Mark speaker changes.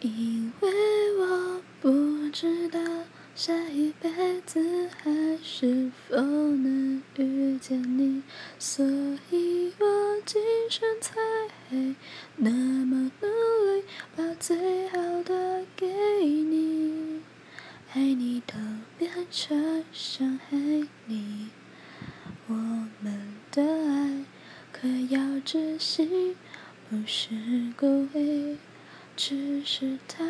Speaker 1: 因为我不知道下一辈子还是否能遇见你，所以我今生才会那么努力，把最好的给你。爱你都变成伤害你，我们的爱可要窒息，不是故意。只是他